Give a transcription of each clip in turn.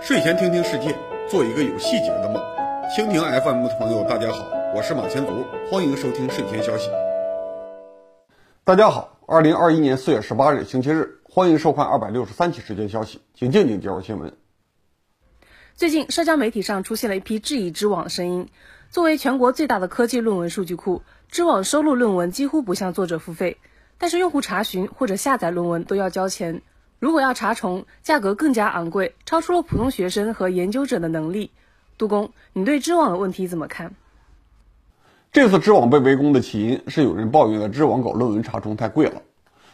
睡前听听世界，做一个有细节的梦。蜻蜓 FM 的朋友，大家好，我是马前卒，欢迎收听睡前消息。大家好，二零二一年四月十八日星期日，欢迎收看二百六十三期睡前消息，请静静接入新闻。最近，社交媒体上出现了一批质疑知网的声音。作为全国最大的科技论文数据库，知网收录论文几乎不向作者付费，但是用户查询或者下载论文都要交钱。如果要查重，价格更加昂贵，超出了普通学生和研究者的能力。杜工，你对知网的问题怎么看？这次知网被围攻的起因是有人抱怨了知网搞论文查重太贵了。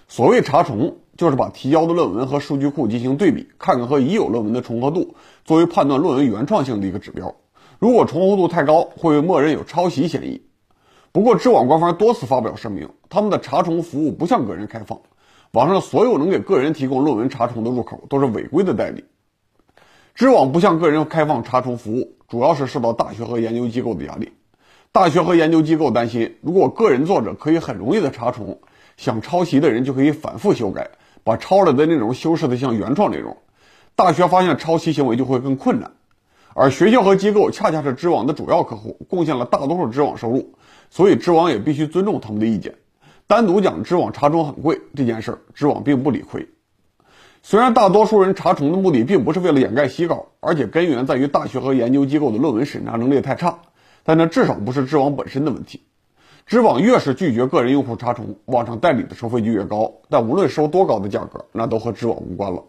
所谓查重，就是把提交的论文和数据库进行对比，看看和已有论文的重合度，作为判断论文原创性的一个指标。如果重合度太高，会被默认有抄袭嫌疑。不过，知网官方多次发表声明，他们的查重服务不向个人开放。网上所有能给个人提供论文查重的入口都是违规的代理。知网不向个人开放查重服务，主要是受到大学和研究机构的压力。大学和研究机构担心，如果个人作者可以很容易的查重，想抄袭的人就可以反复修改，把抄来的内容修饰的像原创内容，大学发现抄袭行为就会更困难。而学校和机构恰恰是知网的主要客户，贡献了大多数知网收入，所以知网也必须尊重他们的意见。单独讲知网查重很贵这件事儿，知网并不理亏。虽然大多数人查重的目的并不是为了掩盖洗稿，而且根源在于大学和研究机构的论文审查能力太差，但那至少不是知网本身的问题。知网越是拒绝个人用户查重，网上代理的收费就越高。但无论收多高的价格，那都和知网无关了。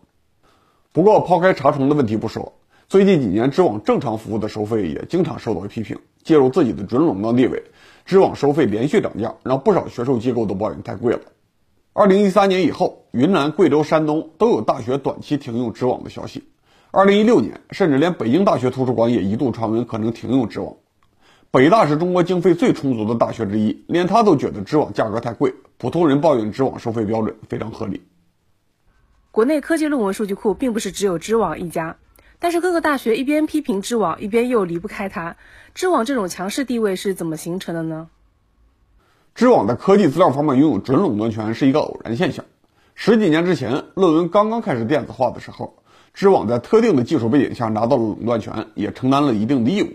不过抛开查重的问题不说，最近几年知网正常服务的收费也经常受到批评，介入自己的准垄断地位。知网收费连续涨价，让不少学术机构都抱怨太贵了。二零一三年以后，云南、贵州、山东都有大学短期停用知网的消息。二零一六年，甚至连北京大学图书馆也一度传闻可能停用知网。北大是中国经费最充足的大学之一，连他都觉得知网价格太贵，普通人抱怨知网收费标准非常合理。国内科技论文数据库并不是只有知网一家。但是各个大学一边批评知网，一边又离不开它。知网这种强势地位是怎么形成的呢？知网在科技资料方面拥有准垄断权是一个偶然现象。十几年之前，论文刚刚开始电子化的时候，知网在特定的技术背景下拿到了垄断权，也承担了一定的义务。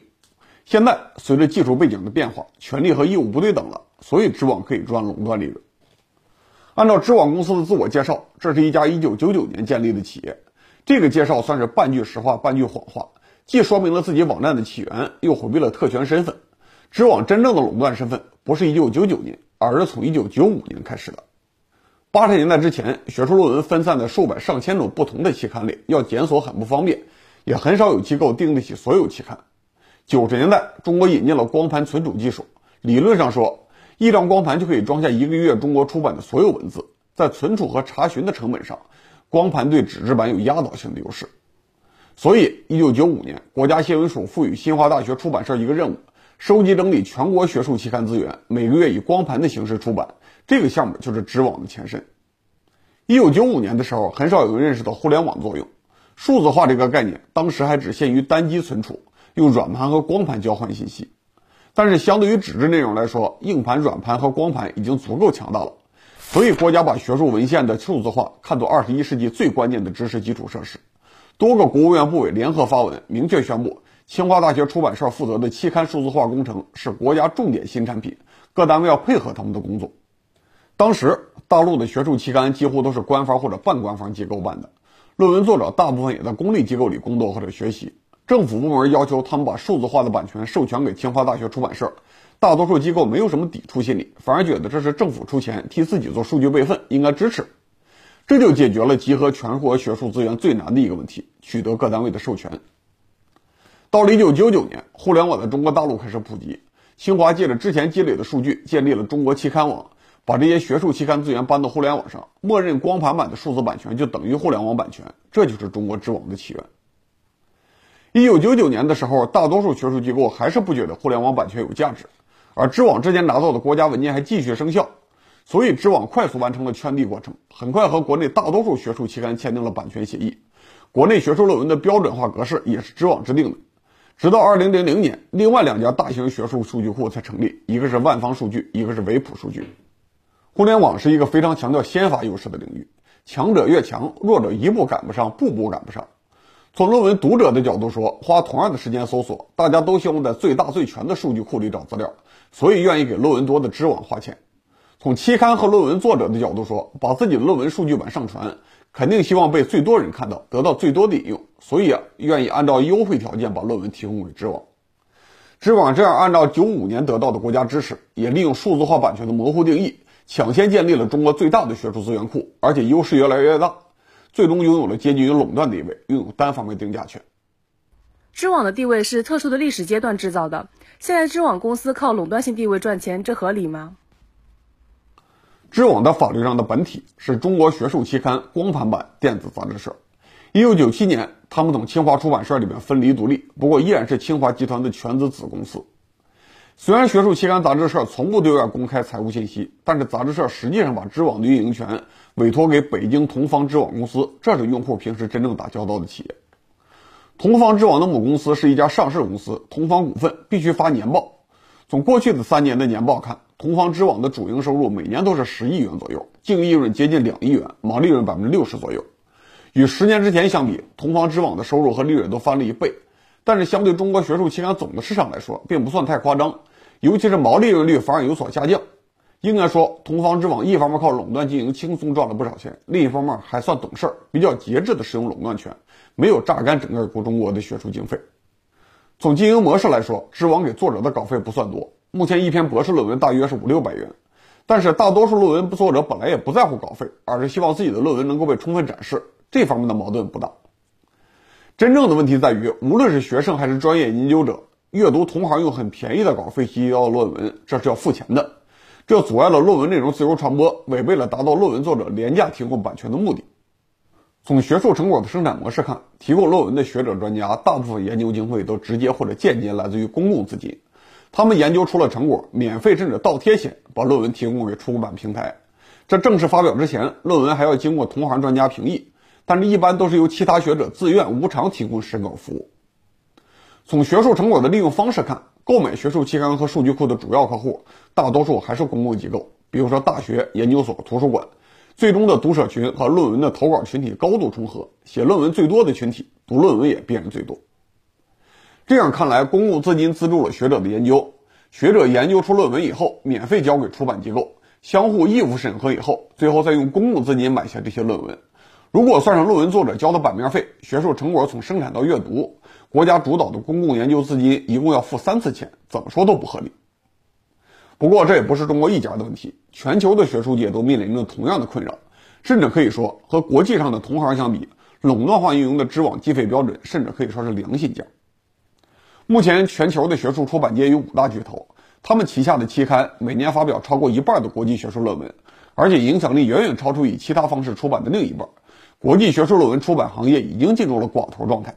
现在随着技术背景的变化，权利和义务不对等了，所以知网可以赚垄断利润。按照知网公司的自我介绍，这是一家1999年建立的企业。这个介绍算是半句实话半句谎话，既说明了自己网站的起源，又回避了特权身份。知网真正的垄断身份不是1999年，而是从1995年开始的。八十年代之前，学术论文分散在数百上千种不同的期刊里，要检索很不方便，也很少有机构订得起所有期刊。九十年代，中国引进了光盘存储技术，理论上说，一张光盘就可以装下一个月中国出版的所有文字，在存储和查询的成本上。光盘对纸质版有压倒性的优势，所以一九九五年，国家新闻署赋予新华大学出版社一个任务，收集整理全国学术期刊资源，每个月以光盘的形式出版。这个项目就是知网的前身。一九九五年的时候，很少有人认识到互联网作用，数字化这个概念当时还只限于单机存储，用软盘和光盘交换信息。但是相对于纸质内容来说，硬盘、软盘和光盘已经足够强大了。所以，国家把学术文献的数字化看作二十一世纪最关键的知识基础设施。多个国务院部委联合发文，明确宣布，清华大学出版社负责的期刊数字化工程是国家重点新产品，各单位要配合他们的工作。当时，大陆的学术期刊几乎都是官方或者半官方机构办的，论文作者大部分也在公立机构里工作或者学习。政府部门要求他们把数字化的版权授权给清华大学出版社。大多数机构没有什么抵触心理，反而觉得这是政府出钱替自己做数据备份，应该支持。这就解决了集合全国学术资源最难的一个问题：取得各单位的授权。到了1999年，互联网在中国大陆开始普及，清华借着之前积累的数据，建立了中国期刊网，把这些学术期刊资源搬到互联网上，默认光盘版的数字版权就等于互联网版权，这就是中国知网的起源。1999年的时候，大多数学术机构还是不觉得互联网版权有价值。而知网之前拿到的国家文件还继续生效，所以知网快速完成了圈地过程，很快和国内大多数学术期刊签订了版权协议。国内学术论文的标准化格式也是知网制定的。直到2000年，另外两家大型学术数据库才成立，一个是万方数据，一个是维普数据。互联网是一个非常强调先发优势的领域，强者越强，弱者一步赶不上，步步赶不上。从论文读者的角度说，花同样的时间搜索，大家都希望在最大最全的数据库里找资料，所以愿意给论文多的知网花钱。从期刊和论文作者的角度说，把自己的论文数据版上传，肯定希望被最多人看到，得到最多的引用，所以啊，愿意按照优惠条件把论文提供给知网。知网这样按照九五年得到的国家支持，也利用数字化版权的模糊定义，抢先建立了中国最大的学术资源库，而且优势越来越大。最终拥有了接近于垄断地位，拥有单方面定价权。知网的地位是特殊的历史阶段制造的，现在知网公司靠垄断性地位赚钱，这合理吗？知网的法律上的本体是中国学术期刊光盘版电子杂志社。一九九七年，他们从清华出版社里面分离独立，不过依然是清华集团的全资子公司。虽然学术期刊杂志社从不对外公开财务信息，但是杂志社实际上把知网的运营权委托给北京同方知网公司，这是用户平时真正打交道的企业。同方知网的母公司是一家上市公司，同方股份必须发年报。从过去的三年的年报看，同方知网的主营收入每年都是十亿元左右，净利润接近两亿元，毛利润百分之六十左右。与十年之前相比，同方知网的收入和利润都翻了一倍，但是相对中国学术期刊总的市场来说，并不算太夸张。尤其是毛利润率反而有所下降，应该说同方知网一方面靠垄断经营轻松赚了不少钱，另一方面还算懂事儿，比较节制的使用垄断权，没有榨干整个国中国的学术经费。从经营模式来说，知网给作者的稿费不算多，目前一篇博士论文大约是五六百元，但是大多数论文作者本来也不在乎稿费，而是希望自己的论文能够被充分展示，这方面的矛盾不大。真正的问题在于，无论是学生还是专业研究者。阅读同行用很便宜的稿费提交的论文，这是要付钱的，这阻碍了论文内容自由传播，违背了达到论文作者廉价提供版权的目的。从学术成果的生产模式看，提供论文的学者专家，大部分研究经费都直接或者间接来自于公共资金，他们研究出了成果，免费甚至倒贴钱把论文提供给出版平台。这正式发表之前，论文还要经过同行专家评议，但是一般都是由其他学者自愿无偿提供审稿服务。从学术成果的利用方式看，购买学术期刊和数据库的主要客户，大多数还是公共机构，比如说大学、研究所、图书馆。最终的读者群和论文的投稿群体高度重合，写论文最多的群体，读论文也必然最多。这样看来，公共资金资助了学者的研究，学者研究出论文以后，免费交给出版机构，相互义务审核以后，最后再用公共资金买下这些论文。如果算上论文作者交的版面费，学术成果从生产到阅读，国家主导的公共研究资金一共要付三次钱，怎么说都不合理。不过这也不是中国一家的问题，全球的学术界都面临着同样的困扰，甚至可以说和国际上的同行相比，垄断化运营的知网计费标准甚至可以说是良心价。目前全球的学术出版界有五大巨头，他们旗下的期刊每年发表超过一半的国际学术论文，而且影响力远远超出以其他方式出版的另一半。国际学术论文出版行业已经进入了寡头状态。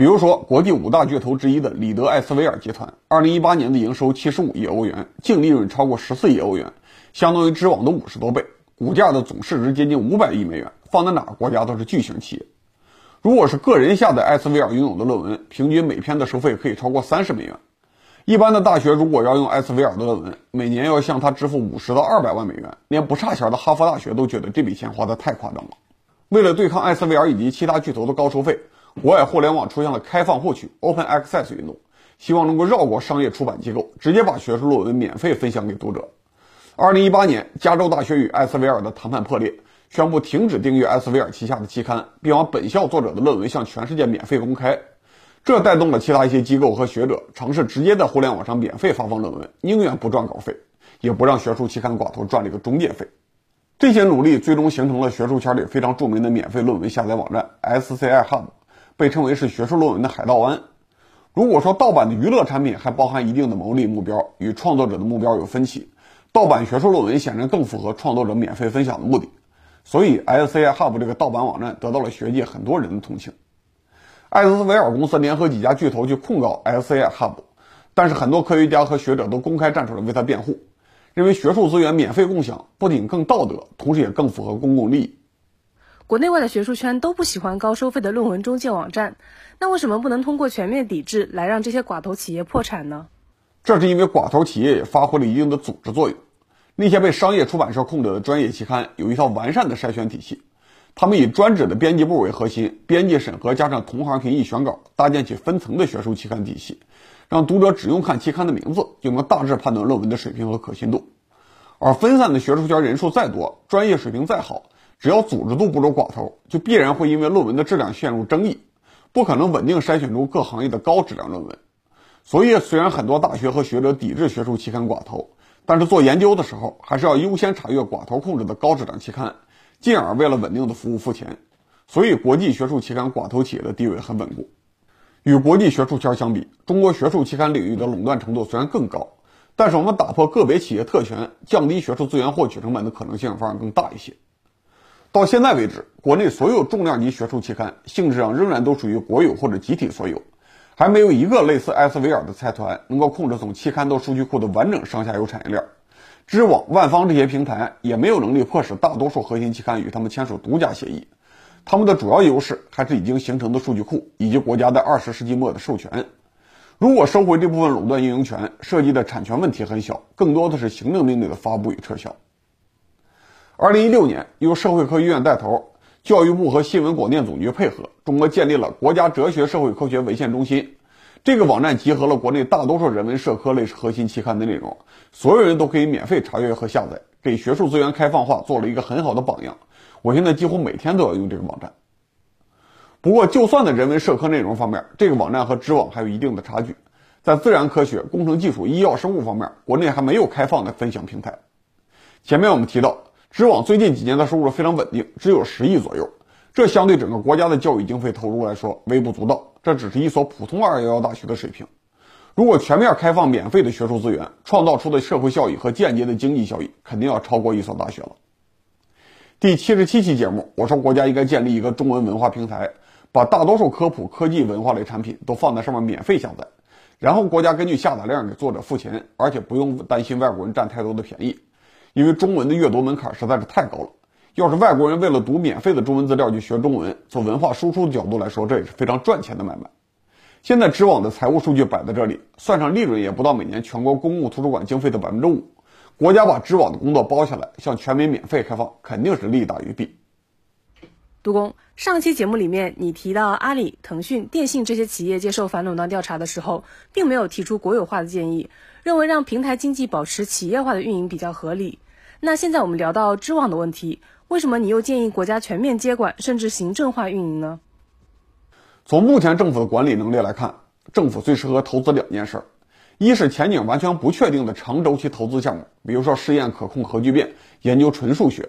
比如说，国际五大巨头之一的里德艾斯维尔集团，二零一八年的营收七十五亿欧元，净利润超过十四亿欧元，相当于知网的五十多倍，股价的总市值接近五百亿美元，放在哪个国家都是巨型企业。如果是个人下载艾斯维尔拥有的论文，平均每篇的收费可以超过三十美元。一般的大学如果要用艾斯维尔的论文，每年要向他支付五十到二百万美元，连不差钱的哈佛大学都觉得这笔钱花的太夸张了。为了对抗艾斯维尔以及其他巨头的高收费，国外互联网出现了开放获取 （Open Access） 运动，希望能够绕过商业出版机构，直接把学术论文免费分享给读者。二零一八年，加州大学与艾斯维尔的谈判破裂，宣布停止订阅艾斯维尔旗下的期刊，并把本校作者的论文向全世界免费公开。这带动了其他一些机构和学者尝试直接在互联网上免费发放论文，宁愿不赚稿费，也不让学术期刊寡头赚这个中介费。这些努力最终形成了学术圈里非常著名的免费论文下载网站 SCI Hub，被称为是学术论文的海盗湾。如果说盗版的娱乐产品还包含一定的牟利目标，与创作者的目标有分歧，盗版学术论文显然更符合创作者免费分享的目的。所以 SCI Hub 这个盗版网站得到了学界很多人的同情。艾斯维尔公司联合几家巨头去控告 SCI Hub，但是很多科学家和学者都公开站出来为他辩护。认为学术资源免费共享不仅更道德，同时也更符合公共利益。国内外的学术圈都不喜欢高收费的论文中介网站，那为什么不能通过全面抵制来让这些寡头企业破产呢？这是因为寡头企业也发挥了一定的组织作用。那些被商业出版社控制的专业期刊有一套完善的筛选体系，他们以专职的编辑部为核心，编辑审核加上同行评议选稿，搭建起分层的学术期刊体系，让读者只用看期刊的名字就能大致判断论文的水平和可信度。而分散的学术圈人数再多，专业水平再好，只要组织度不如寡头，就必然会因为论文的质量陷入争议，不可能稳定筛选出各行业的高质量论文。所以，虽然很多大学和学者抵制学术期刊寡头，但是做研究的时候，还是要优先查阅寡头控制的高质量期刊，进而为了稳定的服务付钱。所以，国际学术期刊寡头企业的地位很稳固。与国际学术圈相比，中国学术期刊领域的垄断程度虽然更高，但是我们打破个别企业特权、降低学术资源获取成本的可能性反而更大一些。到现在为止，国内所有重量级学术期刊性质上仍然都属于国有或者集体所有。还没有一个类似艾斯维尔的财团能够控制从期刊到数据库的完整上下游产业链。知网、万方这些平台也没有能力迫使大多数核心期刊与他们签署独家协议。他们的主要优势还是已经形成的数据库以及国家在二十世纪末的授权。如果收回这部分垄断运营权，涉及的产权问题很小，更多的是行政命令的发布与撤销。二零一六年，由社会科学院带头。教育部和新闻广电总局配合，中国建立了国家哲学社会科学文献中心。这个网站集合了国内大多数人文社科类核心期刊的内容，所有人都可以免费查阅和下载，给学术资源开放化做了一个很好的榜样。我现在几乎每天都要用这个网站。不过，就算在人文社科内容方面，这个网站和知网还有一定的差距。在自然科学、工程技术、医药生物方面，国内还没有开放的分享平台。前面我们提到。知网最近几年的收入非常稳定，只有十亿左右，这相对整个国家的教育经费投入来说微不足道。这只是一所普通二幺幺大学的水平。如果全面开放免费的学术资源，创造出的社会效益和间接的经济效益，肯定要超过一所大学了。第七十七期节目，我说国家应该建立一个中文文化平台，把大多数科普、科技、文化类产品都放在上面免费下载，然后国家根据下载量给作者付钱，而且不用担心外国人占太多的便宜。因为中文的阅读门槛实在是太高了，要是外国人为了读免费的中文资料去学中文，从文化输出的角度来说，这也是非常赚钱的买卖。现在知网的财务数据摆在这里，算上利润也不到每年全国公共图书馆经费的百分之五。国家把知网的工作包下来，向全民免费开放，肯定是利大于弊。杜工，上期节目里面你提到阿里、腾讯、电信这些企业接受反垄断调查的时候，并没有提出国有化的建议。认为让平台经济保持企业化的运营比较合理。那现在我们聊到知网的问题，为什么你又建议国家全面接管，甚至行政化运营呢？从目前政府的管理能力来看，政府最适合投资两件事儿：一是前景完全不确定的长周期投资项目，比如说试验可控核聚变、研究纯数学，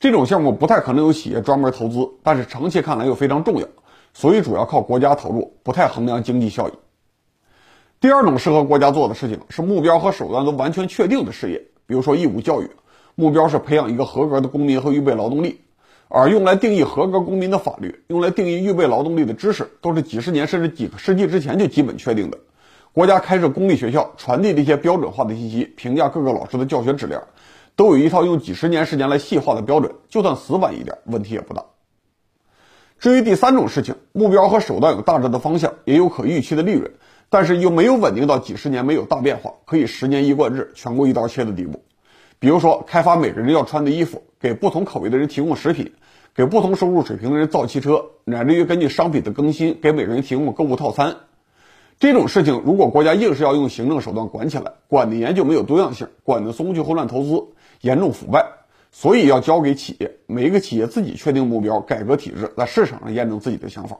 这种项目不太可能有企业专门投资，但是长期看来又非常重要，所以主要靠国家投入，不太衡量经济效益。第二种适合国家做的事情是目标和手段都完全确定的事业，比如说义务教育，目标是培养一个合格的公民和预备劳动力，而用来定义合格公民的法律，用来定义预备劳动力的知识，都是几十年甚至几个世纪之前就基本确定的。国家开设公立学校，传递这些标准化的信息，评价各个老师的教学质量，都有一套用几十年时间来细化的标准，就算死板一点，问题也不大。至于第三种事情，目标和手段有大致的方向，也有可预期的利润。但是又没有稳定到几十年没有大变化，可以十年一贯制、全国一刀切的地步。比如说，开发每个人要穿的衣服，给不同口味的人提供食品，给不同收入水平的人造汽车，乃至于根据商品的更新，给每个人提供购物套餐。这种事情，如果国家硬是要用行政手段管起来，管的严就没有多样性，管的松就会乱投资，严重腐败。所以要交给企业，每一个企业自己确定目标，改革体制，在市场上验证自己的想法。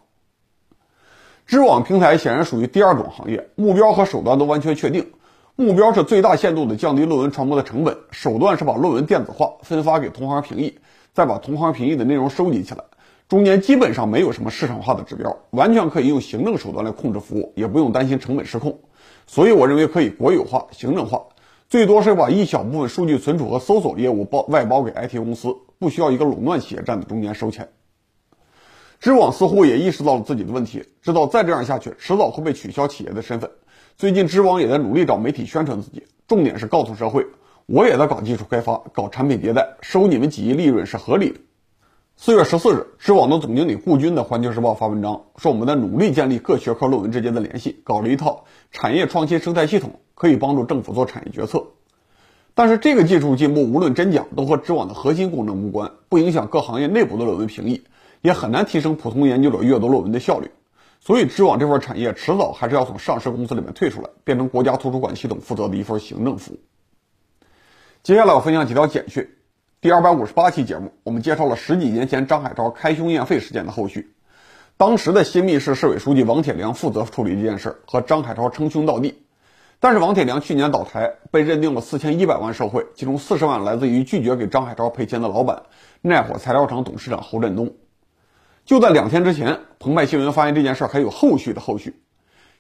知网平台显然属于第二种行业，目标和手段都完全确定。目标是最大限度地降低论文传播的成本，手段是把论文电子化，分发给同行评议，再把同行评议的内容收集起来。中间基本上没有什么市场化的指标，完全可以用行政手段来控制服务，也不用担心成本失控。所以我认为可以国有化、行政化，最多是把一小部分数据存储和搜索业务包外包给 IT 公司，不需要一个垄断企业站在中间收钱。知网似乎也意识到了自己的问题，知道再这样下去，迟早会被取消企业的身份。最近，知网也在努力找媒体宣传自己，重点是告诉社会，我也在搞技术开发，搞产品迭代，收你们几亿利润是合理的。四月十四日，知网的总经理顾军的《环球时报》发文章，说我们在努力建立各学科论文之间的联系，搞了一套产业创新生态系统，可以帮助政府做产业决策。但是这个技术进步无论真假，都和知网的核心功能无关，不影响各行业内部的论文评议，也很难提升普通研究者阅读论文的效率。所以，知网这份产业迟早还是要从上市公司里面退出来，变成国家图书馆系统负责的一份行政服务。接下来我分享几条简讯。第二百五十八期节目，我们介绍了十几年前张海超开胸验肺事件的后续。当时的新密市市委书记王铁良负责处理这件事，和张海超称兄道弟。但是王铁良去年倒台，被认定了四千一百万受贿，其中四十万来自于拒绝给张海超赔钱的老板耐火材料厂董事长侯振东。就在两天之前，澎湃新闻发现这件事还有后续的后续。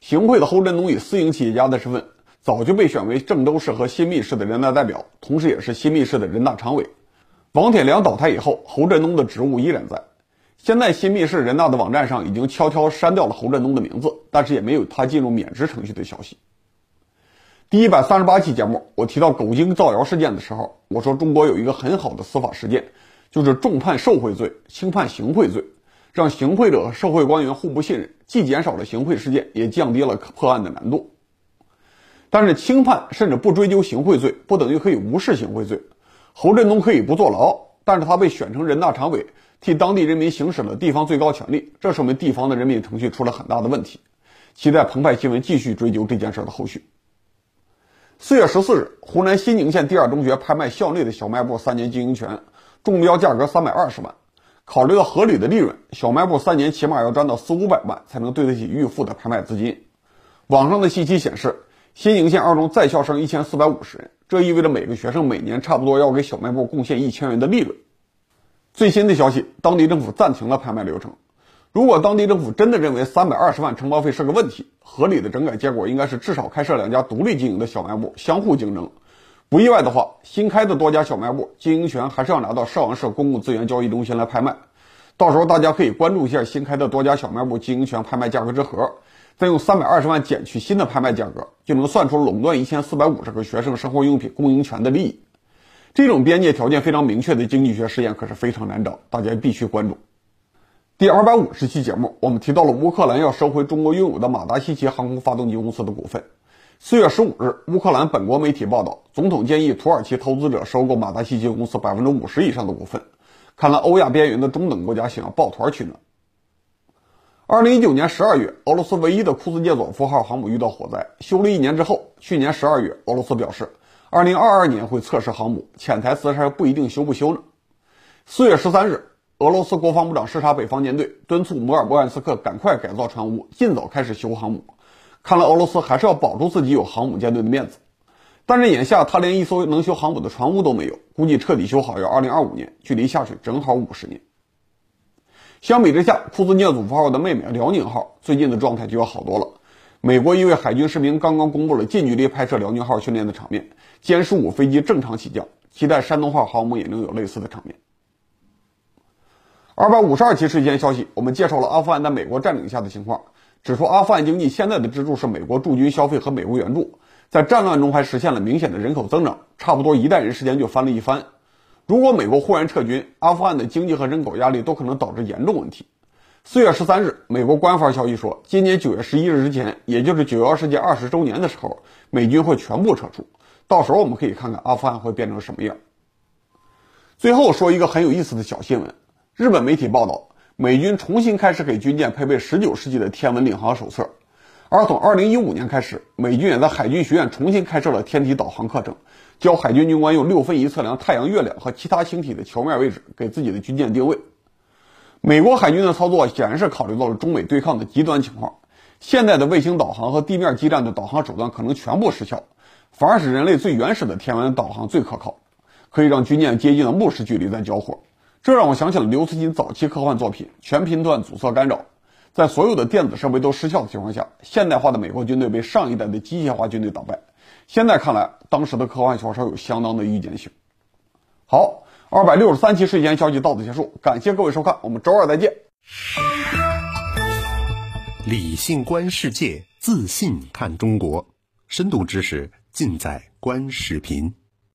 行贿的侯振东以私营企业家的身份，早就被选为郑州市和新密市的人大代表，同时也是新密市的人大常委。王铁良倒台以后，侯振东的职务依然在。现在新密市人大的网站上已经悄悄删掉了侯振东的名字，但是也没有他进入免职程序的消息。第一百三十八期节目，我提到狗精造谣事件的时候，我说中国有一个很好的司法实践，就是重判受贿罪，轻判行贿罪，让行贿者和受贿官员互不信任，既减少了行贿事件，也降低了破案的难度。但是轻判甚至不追究行贿罪，不等于可以无视行贿罪。侯振东可以不坐牢，但是他被选成人大常委，替当地人民行使了地方最高权力，这说明地方的人民程序出了很大的问题。期待澎湃新闻继续追究这件事的后续。四月十四日，湖南新宁县第二中学拍卖校内的小卖部三年经营权，中标价格三百二十万。考虑到合理的利润，小卖部三年起码要赚到四五百万，才能对得起预付的拍卖资金。网上的信息显示，新宁县二中在校生一千四百五十人。这意味着每个学生每年差不多要给小卖部贡献一千元的利润。最新的消息，当地政府暂停了拍卖流程。如果当地政府真的认为三百二十万承包费是个问题，合理的整改结果应该是至少开设两家独立经营的小卖部，相互竞争。不意外的话，新开的多家小卖部经营权还是要拿到邵阳市公共资源交易中心来拍卖。到时候大家可以关注一下新开的多家小卖部经营权拍卖价格之和。再用三百二十万减去新的拍卖价格，就能算出垄断一千四百五十个学生生活用品供应权的利益。这种边界条件非常明确的经济学实验可是非常难找，大家必须关注。第二百五十期节目，我们提到了乌克兰要收回中国拥有的马达西奇航空发动机公司的股份。四月十五日，乌克兰本国媒体报道，总统建议土耳其投资者收购马达西奇公司百分之五十以上的股份。看来欧亚边缘的中等国家想要抱团取暖。二零一九年十二月，俄罗斯唯一的库兹涅佐夫号航母遇到火灾，修了一年之后，去年十二月，俄罗斯表示，二零二二年会测试航母，潜台词还不一定修不修呢。四月十三日，俄罗斯国防部长视察北方舰队，敦促摩尔波安斯克赶快改造船坞，尽早开始修航母。看来俄罗斯还是要保住自己有航母舰队的面子，但是眼下他连一艘能修航母的船坞都没有，估计彻底修好要二零二五年，距离下水正好五十年。相比之下，库兹涅佐夫号的妹妹辽宁号最近的状态就要好多了。美国一位海军士兵刚刚公布了近距离拍摄辽宁号训练的场面，歼十五飞机正常起降，期待山东号航母也能有类似的场面。二百五十二期事件消息，我们介绍了阿富汗在美国占领下的情况，指出阿富汗经济现在的支柱是美国驻军消费和美国援助，在战乱中还实现了明显的人口增长，差不多一代人时间就翻了一番。如果美国忽然撤军，阿富汗的经济和人口压力都可能导致严重问题。四月十三日，美国官方消息说，今年九月十一日之前，也就是九幺事件二十周年的时候，美军会全部撤出。到时候我们可以看看阿富汗会变成什么样。最后说一个很有意思的小新闻：日本媒体报道，美军重新开始给军舰配备十九世纪的天文领航手册。而从二零一五年开始，美军也在海军学院重新开设了天体导航课程，教海军军官用六分仪测量太阳、月亮和其他星体的球面位置，给自己的军舰定位。美国海军的操作显然是考虑到了中美对抗的极端情况，现代的卫星导航和地面基站的导航手段可能全部失效，反而是人类最原始的天文导航最可靠，可以让军舰接近了目视距离再交火。这让我想起了刘慈欣早期科幻作品《全频段阻塞干扰》。在所有的电子设备都失效的情况下，现代化的美国军队被上一代的机械化军队打败。现在看来，当时的科幻小说有相当的预见性。好，二百六十三期睡前消息到此结束，感谢各位收看，我们周二再见。理性观世界，自信看中国，深度知识尽在观视频。